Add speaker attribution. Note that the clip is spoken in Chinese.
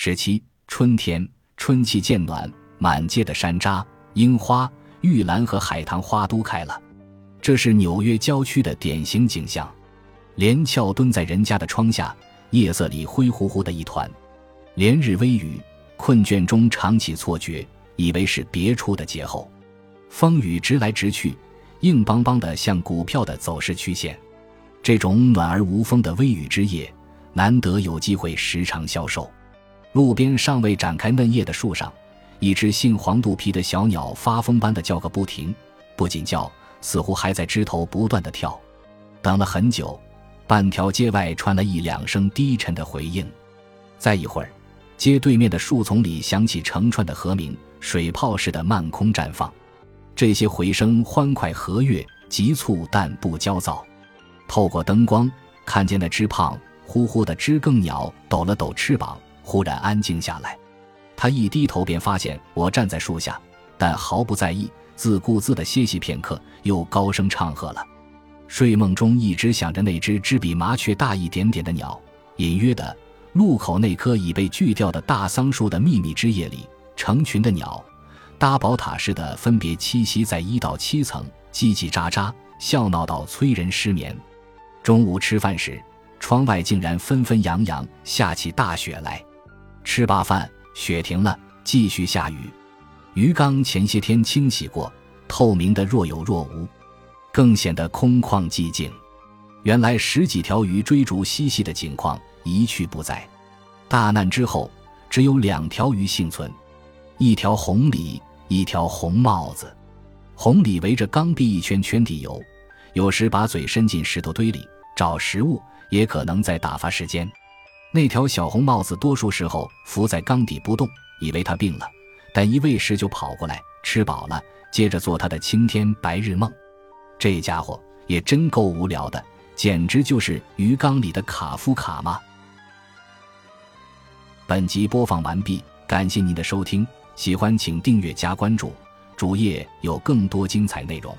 Speaker 1: 十七春天，春气渐暖，满街的山楂、樱花、玉兰和海棠花都开了，这是纽约郊区的典型景象。连翘蹲在人家的窗下，夜色里灰乎乎的一团。连日微雨，困倦中常起错觉，以为是别处的劫后。风雨直来直去，硬邦邦的像股票的走势曲线。这种暖而无风的微雨之夜，难得有机会时常销售。路边尚未展开嫩叶的树上，一只杏黄肚皮的小鸟发疯般的叫个不停，不仅叫，似乎还在枝头不断的跳。等了很久。半条街外传来一两声低沉的回应，再一会儿，街对面的树丛里响起成串的和鸣，水泡似的漫空绽放。这些回声欢快和悦，急促但不焦躁。透过灯光，看见那只胖乎乎的知更鸟抖了抖翅膀，忽然安静下来。他一低头便发现我站在树下，但毫不在意，自顾自地歇息片刻，又高声唱和了。睡梦中一直想着那只只比麻雀大一点点的鸟，隐约的，路口那棵已被锯掉的大桑树的秘密枝叶里，成群的鸟，搭宝塔似的分别栖息在一到七层，叽叽喳喳，笑闹到催人失眠。中午吃饭时，窗外竟然纷纷扬扬下起大雪来。吃罢饭，雪停了，继续下雨。鱼缸前些天清洗过，透明的若有若无。更显得空旷寂静。原来十几条鱼追逐嬉戏的景况一去不在。大难之后，只有两条鱼幸存：一条红鲤，一条红帽子。红鲤围着缸壁一圈圈地游，有时把嘴伸进石头堆里找食物，也可能在打发时间。那条小红帽子多数时候伏在缸底不动，以为它病了，但一喂食就跑过来，吃饱了接着做它的青天白日梦。这家伙也真够无聊的，简直就是鱼缸里的卡夫卡嘛！本集播放完毕，感谢您的收听，喜欢请订阅加关注，主页有更多精彩内容。